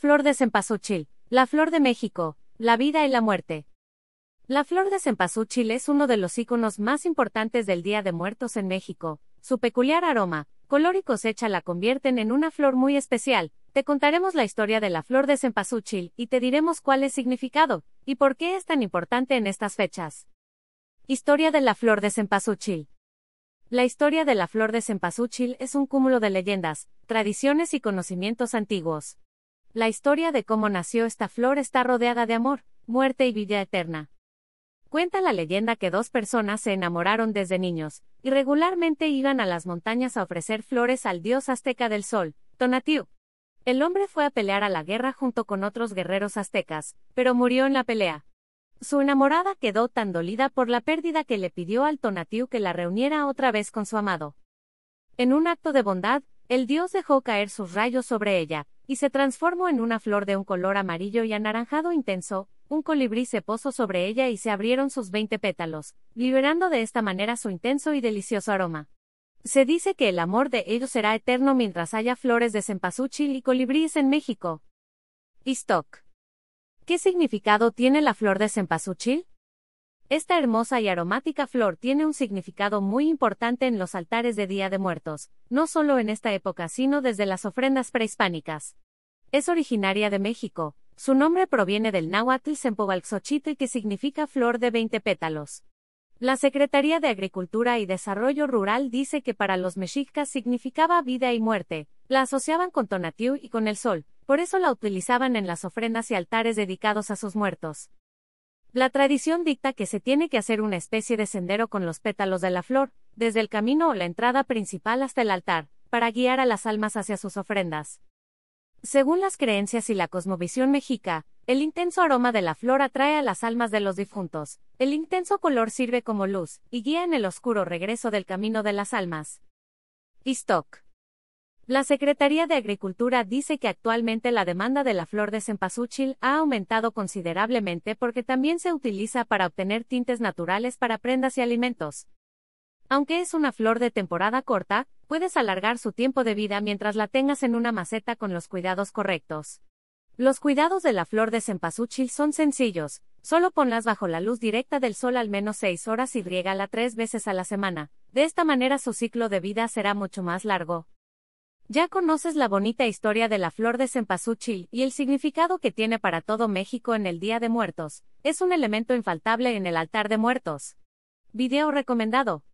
Flor de cempasúchil, la flor de México, la vida y la muerte. La flor de cempasúchil es uno de los íconos más importantes del Día de Muertos en México. Su peculiar aroma, color y cosecha la convierten en una flor muy especial. Te contaremos la historia de la flor de cempasúchil y te diremos cuál es significado y por qué es tan importante en estas fechas. Historia de la flor de cempasúchil. La historia de la flor de cempasúchil es un cúmulo de leyendas, tradiciones y conocimientos antiguos. La historia de cómo nació esta flor está rodeada de amor, muerte y vida eterna. Cuenta la leyenda que dos personas se enamoraron desde niños, y regularmente iban a las montañas a ofrecer flores al dios azteca del sol, Tonatiuh. El hombre fue a pelear a la guerra junto con otros guerreros aztecas, pero murió en la pelea. Su enamorada quedó tan dolida por la pérdida que le pidió al Tonatiuh que la reuniera otra vez con su amado. En un acto de bondad, el dios dejó caer sus rayos sobre ella, y se transformó en una flor de un color amarillo y anaranjado intenso, un colibrí se posó sobre ella y se abrieron sus veinte pétalos, liberando de esta manera su intenso y delicioso aroma. Se dice que el amor de ellos será eterno mientras haya flores de cempasúchil y colibríes en México. ¿Qué significado tiene la flor de cempasúchil? Esta hermosa y aromática flor tiene un significado muy importante en los altares de Día de Muertos, no solo en esta época sino desde las ofrendas prehispánicas. Es originaria de México, su nombre proviene del náhuatl Sempovalxochitl que significa flor de 20 pétalos. La Secretaría de Agricultura y Desarrollo Rural dice que para los mexicas significaba vida y muerte, la asociaban con Tonatiuh y con el sol, por eso la utilizaban en las ofrendas y altares dedicados a sus muertos. La tradición dicta que se tiene que hacer una especie de sendero con los pétalos de la flor, desde el camino o la entrada principal hasta el altar, para guiar a las almas hacia sus ofrendas. Según las creencias y la cosmovisión mexica, el intenso aroma de la flor atrae a las almas de los difuntos, el intenso color sirve como luz, y guía en el oscuro regreso del camino de las almas. Istok. La Secretaría de Agricultura dice que actualmente la demanda de la flor de cempasúchil ha aumentado considerablemente porque también se utiliza para obtener tintes naturales para prendas y alimentos. Aunque es una flor de temporada corta, puedes alargar su tiempo de vida mientras la tengas en una maceta con los cuidados correctos. Los cuidados de la flor de cempasúchil son sencillos, solo ponlas bajo la luz directa del sol al menos 6 horas y riégala tres veces a la semana. De esta manera su ciclo de vida será mucho más largo. Ya conoces la bonita historia de la flor de cempasúchil y el significado que tiene para todo México en el Día de Muertos. Es un elemento infaltable en el altar de muertos. Video recomendado.